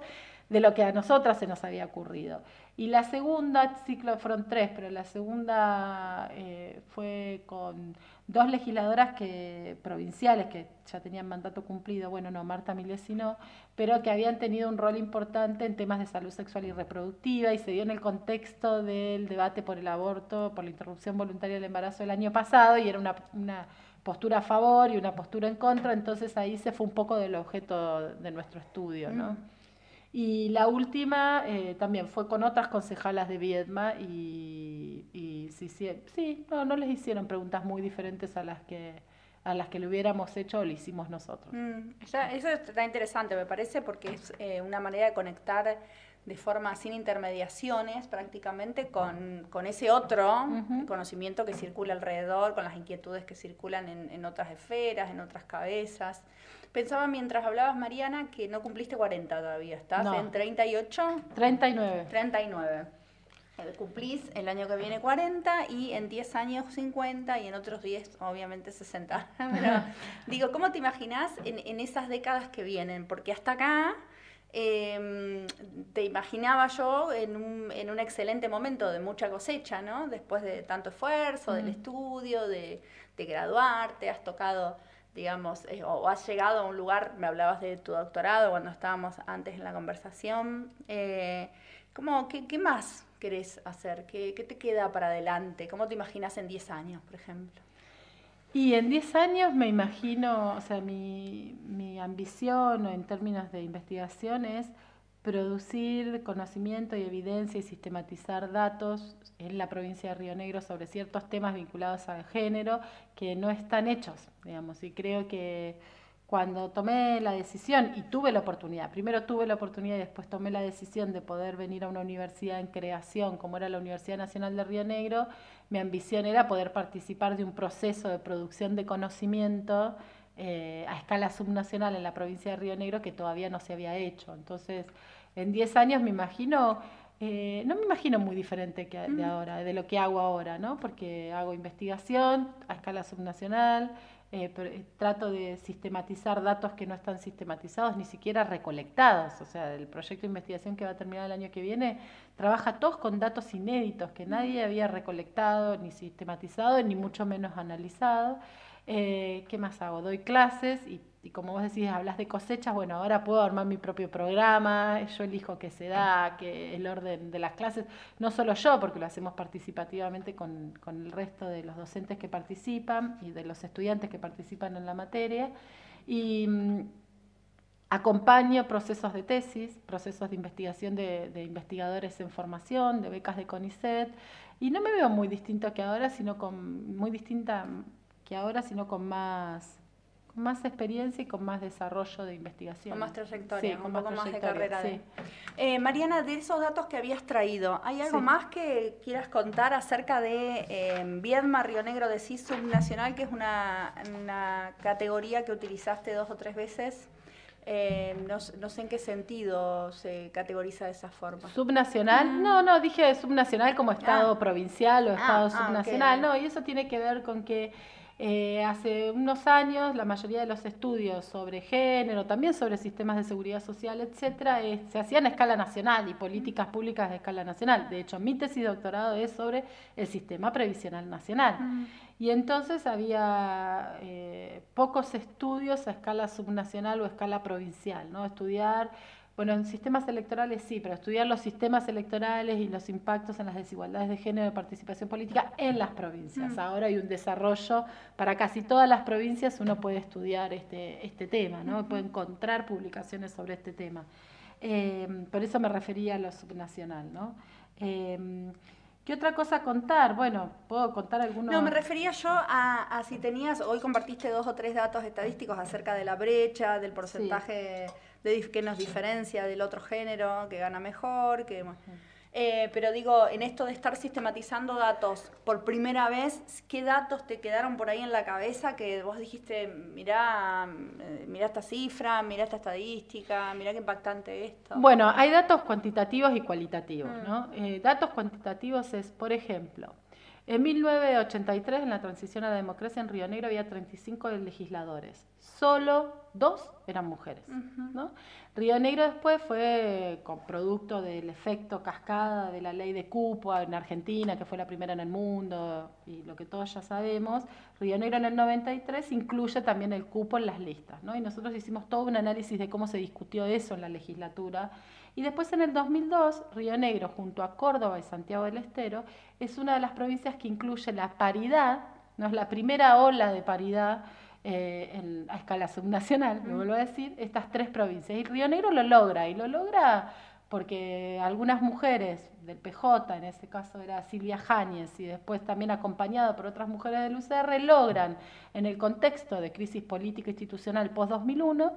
de lo que a nosotras se nos había ocurrido. Y la segunda, ciclo fueron tres, pero la segunda eh, fue con dos legisladoras que, provinciales que ya tenían mandato cumplido, bueno, no, Marta Milesi no, pero que habían tenido un rol importante en temas de salud sexual y reproductiva y se dio en el contexto del debate por el aborto, por la interrupción voluntaria del embarazo del año pasado y era una, una postura a favor y una postura en contra, entonces ahí se fue un poco del objeto de nuestro estudio, ¿no? Mm. Y la última eh, también fue con otras concejalas de Viedma y, y sí, sí, sí no, no, les hicieron preguntas muy diferentes a las que a las que le hubiéramos hecho o le hicimos nosotros. Mm, eso está interesante, me parece, porque es eh, una manera de conectar de forma sin intermediaciones prácticamente con, con ese otro conocimiento que circula alrededor, con las inquietudes que circulan en, en otras esferas, en otras cabezas. Pensaba mientras hablabas, Mariana, que no cumpliste 40 todavía. ¿Estás en 38? 39. 39. Cumplís el año que viene 40 y en 10 años 50 y en otros 10 obviamente 60. (laughs) digo, ¿cómo te imaginas en, en, esas décadas que vienen? Porque hasta acá em, te imaginaba yo en un, en un, excelente momento de mucha cosecha, ¿no? Después de tanto esfuerzo, del estudio, de, de graduarte, has tocado digamos, eh, o has llegado a un lugar, me hablabas de tu doctorado cuando estábamos antes en la conversación, eh, ¿cómo, qué, más querés hacer? ¿Qué, ¿Qué, te queda para adelante? ¿Cómo te imaginas en 10 años, por ejemplo? Y en 10 años me imagino, o sea, mi, mi ambición en términos de investigación es producir conocimiento y evidencia y sistematizar datos en la provincia de Río Negro sobre ciertos temas vinculados al género que no están hechos, digamos, y creo que cuando tomé la decisión y tuve la oportunidad, primero tuve la oportunidad y después tomé la decisión de poder venir a una universidad en creación como era la Universidad Nacional de Río Negro, mi ambición era poder participar de un proceso de producción de conocimiento eh, a escala subnacional en la provincia de Río Negro que todavía no se había hecho. Entonces, en 10 años me imagino, eh, no me imagino muy diferente que de ahora, de lo que hago ahora, ¿no? Porque hago investigación a escala subnacional, eh, trato de sistematizar datos que no están sistematizados, ni siquiera recolectados. O sea, el proyecto de investigación que va a terminar el año que viene trabaja todos con datos inéditos que nadie había recolectado, ni sistematizado, ni mucho menos analizado. Eh, ¿Qué más hago? Doy clases y y como vos decís, hablas de cosechas, bueno, ahora puedo armar mi propio programa, yo elijo qué se da, que el orden de las clases, no solo yo, porque lo hacemos participativamente con, con el resto de los docentes que participan y de los estudiantes que participan en la materia, y mm, acompaño procesos de tesis, procesos de investigación de, de investigadores en formación, de becas de CONICET, y no me veo muy distinto que ahora, sino con, muy distinta que ahora, sino con más más experiencia y con más desarrollo de investigación. Con más trayectoria, con un poco más de carrera. Eh, Mariana, de esos datos que habías traído, ¿hay algo más que quieras contar acerca de eh, Viedma Río Negro de sí subnacional, que es una, categoría que utilizaste dos o tres veces? Eh, no, sé en qué sentido se categoriza de esa forma. ¿Subnacional? No, no, dije subnacional como Estado ah. provincial o ah, Estado ah, subnacional. No, y eso tiene que ver con que eh, hace unos años la mayoría de los estudios sobre género, también sobre sistemas de seguridad social, etcétera, se hacían a escala nacional y políticas públicas de escala nacional. De hecho, mi tesis de doctorado es sobre el sistema previsional nacional. Mm. Y entonces había eh, pocos estudios a escala subnacional o a escala provincial, ¿no? Estudiar bueno, en sistemas electorales sí, pero estudiar los sistemas electorales y los impactos en las desigualdades de género de participación política en las provincias. Mm. Ahora hay un desarrollo para casi todas las provincias, uno puede estudiar este, este tema, ¿no? puede encontrar publicaciones sobre este tema. Em, por eso me refería a lo subnacional. ¿no? Em, ¿Qué otra cosa contar? Bueno, puedo contar algunos. No, me refería yo a, si tenías, hoy compartiste dos o tres datos estadísticos acerca de la brecha, del porcentaje de, que nos diferencia del otro género, que gana mejor, que... Eh, pero digo, en esto de estar sistematizando datos por primera vez, ¿qué datos te quedaron por ahí en la cabeza que vos dijiste, mirá, eh, mirá esta cifra, mirá esta estadística, mirá qué impactante esto? Bueno, hay datos cuantitativos y cualitativos, mm. ¿no? Eh, datos cuantitativos es, por ejemplo, en 1983, en la transición a la democracia en Río Negro, había 35 legisladores. Solo dos eran mujeres. Río Negro después fue con producto del efecto cascada de la ley de cupo en Argentina, que fue la primera en el mundo y lo que todos ya sabemos. Río Negro en el 93 incluye también el cupo en las listas. ¿no? Y nosotros hicimos todo un análisis de cómo se discutió eso en la legislatura y después en el 2002, Río Negro, junto a Córdoba y Santiago del Estero, es una de las provincias que incluye la paridad, no es la primera ola de paridad eh, a escala subnacional, me vuelvo a decir, estas tres provincias. Y Río Negro lo logra, y lo logra porque algunas mujeres del PJ, en ese caso era Silvia Jáñez, y después también acompañada por otras mujeres del UCR, logran, en el contexto de crisis política institucional post-2001,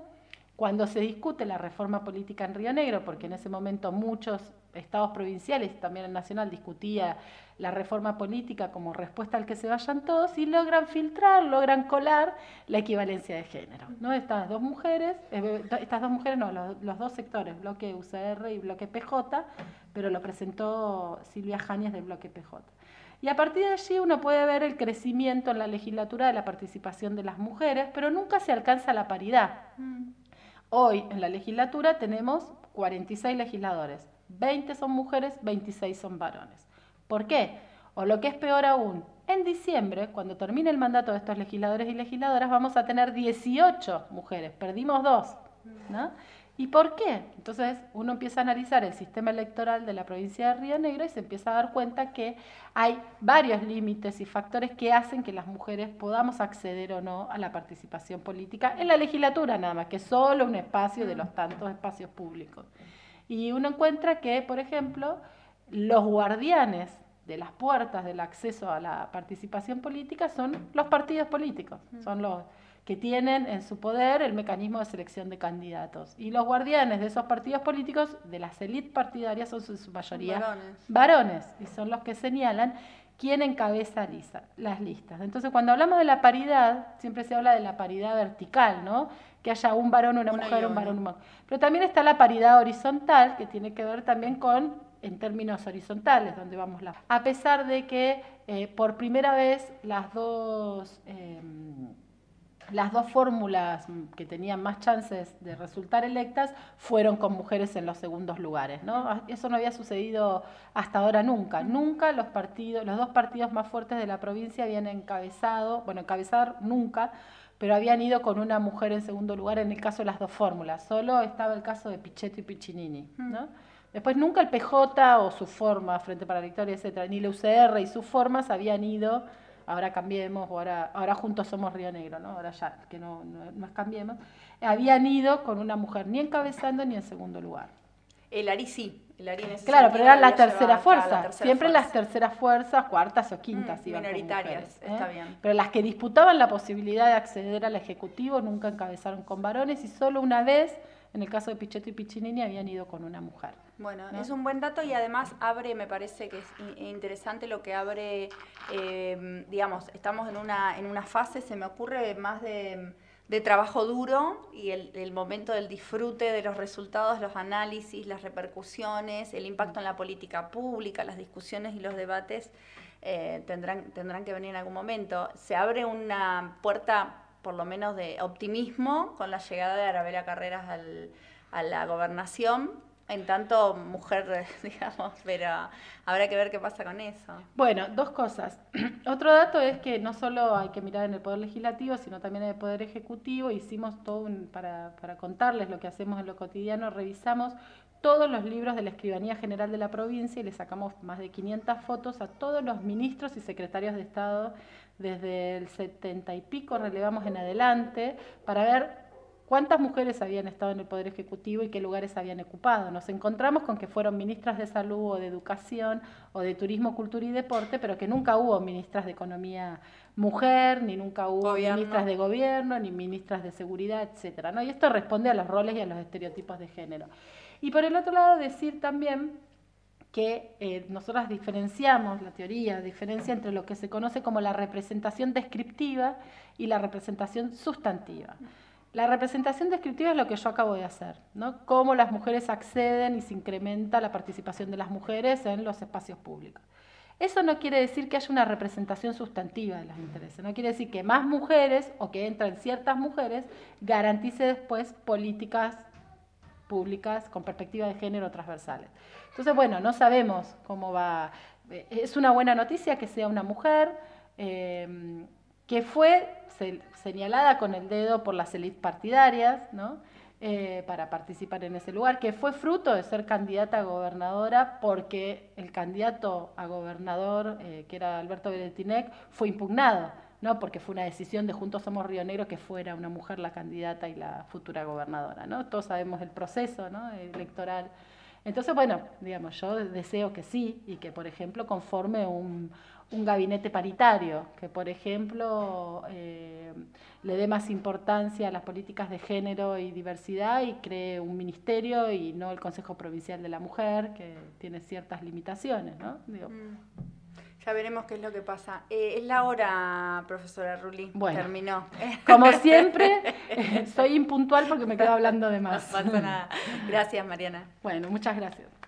cuando se discute la reforma política en Río Negro, porque en ese momento muchos estados provinciales también el nacional discutía la reforma política como respuesta al que se vayan todos y logran filtrar, logran colar la equivalencia de género. ¿no? Estas dos mujeres, eh, estas dos mujeres no, los, dos sectores, bloque UCR y bloque PJ, pero lo presentó Silvia Jáñez del bloque PJ. Y a partir de allí uno puede ver el crecimiento en la legislatura de la participación de las mujeres, pero nunca se alcanza la paridad. Mm. Hoy en la legislatura tenemos 46 legisladores, 20 son mujeres, 26 son varones. ¿Por qué? O lo que es peor aún, en diciembre, cuando termine el mandato de estos legisladores y legisladoras, vamos a tener 18 mujeres, perdimos dos. ¿no? ¿Y por qué? Entonces uno empieza a analizar el sistema electoral de la provincia de Río Negro y se empieza a dar cuenta que hay varios límites y factores que hacen que las mujeres podamos acceder o no a la participación política en la legislatura, nada más que solo un espacio de los tantos espacios públicos. Y uno encuentra que, por ejemplo, los guardianes de las puertas del acceso a la participación política son los partidos políticos, son los que tienen en su poder el mecanismo de selección de candidatos. Y los guardianes de esos partidos políticos, de las élites partidarias, son en su mayoría varones. y son los que señalan quién encabeza las listas. Entonces, cuando hablamos de la paridad, siempre se habla de la paridad vertical, ¿no? Que haya un varón, una, mujer, un varón, un varón. Pero también está la paridad horizontal, que tiene que ver también con en términos horizontales, donde vamos la... A pesar de que eh, por primera vez las dos... Em, las dos fórmulas que tenían más chances de resultar electas fueron con mujeres en los segundos lugares. ¿no? Ah, eso no había sucedido hasta ahora nunca. Nunca los partidos, los dos partidos más fuertes de la provincia habían encabezado, bueno, encabezar nunca, pero habían ido con una mujer en segundo lugar en el caso de las dos fórmulas. Solo estaba el caso de Pichetto y Piccinini. ¿no? Después nunca el PJ o su forma, Frente para la Victoria, etcétera, ni la UCR y sus formas habían ido, ahora cambiemos, o ahora, ahora juntos somos Río Negro, ¿no? ahora ya, que no, no, no cambiemos, habían ido con una mujer ni encabezando ni en segundo lugar. El ARI sí, claro, pero era la tercera fuerza. Siempre las terceras fuerzas, cuartas o quintas mm, iban minoritarias, ¿eh? está bien. Pero las que disputaban la posibilidad de acceder al Ejecutivo nunca encabezaron con varones y solo una vez, en el caso de Pichetto y Piccinini, habían ido con una mujer. Bueno, es un buen dato y además abre, me parece que es interesante lo que abre, eh, digamos, estamos en una, en una fase, se me ocurre más de de trabajo duro y el, momento del disfrute de los resultados, los análisis, las repercusiones, el impacto en la política pública, las discusiones y los debates eh, tendrán, tendrán que venir en algún momento. Se abre una puerta, por lo menos, de optimismo con la llegada de Arabela Carreras al, a la gobernación en tanto mujer, (laughs) digamos, pero habrá que ver qué pasa con eso. Bueno, dos cosas. (clears throat) Otro dato es que no solo hay que mirar en el Poder Legislativo, sino también en el Poder Ejecutivo. Hicimos todo para, para contarles lo que hacemos en lo cotidiano, revisamos todos los libros de la Escribanía General de la provincia y le sacamos más de 500 fotos a todos los ministros y secretarios de Estado desde el 70 y pico, relevamos en adelante, para ver cuántas mujeres habían estado en el Poder Ejecutivo y qué lugares habían ocupado. Nos encontramos con que fueron ministras de Salud o de Educación o de Turismo, Cultura y Deporte, pero que nunca hubo ministras de Economía mujer, ni nunca hubo ministras de Gobierno, ni ministras de Seguridad, etcétera. ¿no? Y esto responde a los roles y a los estereotipos de género. Y por el otro lado, decir también que eh, nosotras diferenciamos, la teoría diferencia entre lo que se conoce como la representación descriptiva y la representación sustantiva. La representación descriptiva es lo que yo acabo de hacer, ¿no? Cómo las mujeres acceden y se incrementa la participación de las mujeres en los espacios públicos. Eso no quiere decir que haya una representación sustantiva de los intereses, no quiere decir que más mujeres o que entren ciertas mujeres garantice después políticas públicas con perspectiva de género transversales. Entonces, bueno, no sabemos cómo va. Es una buena noticia que sea una mujer. Eh, que fue señalada con el dedo por las élites partidarias, ¿no? Eh, para participar en ese lugar, que fue fruto de ser candidata a gobernadora porque el candidato a gobernador, eh, que era Alberto Beretinec, fue impugnado, ¿no? porque fue una decisión de Juntos Somos Río Negro que fuera una mujer la candidata y la futura gobernadora. ¿no? Todos sabemos el proceso ¿no? electoral. Entonces, bueno, digamos, yo deseo que sí y que, por ejemplo, conforme un, un gabinete paritario, que por ejemplo eh, le dé más importancia a las políticas de género y diversidad y cree un ministerio y no el Consejo Provincial de la Mujer, que tiene ciertas limitaciones, ¿no? Mm. Ya veremos qué es lo que pasa. Eh, es la hora, profesora. Bueno, terminó. Como (laughs) siempre, (laughs) soy impuntual porque me quedo hablando de más. No pasa nada. Gracias, Mariana. Bueno, muchas gracias.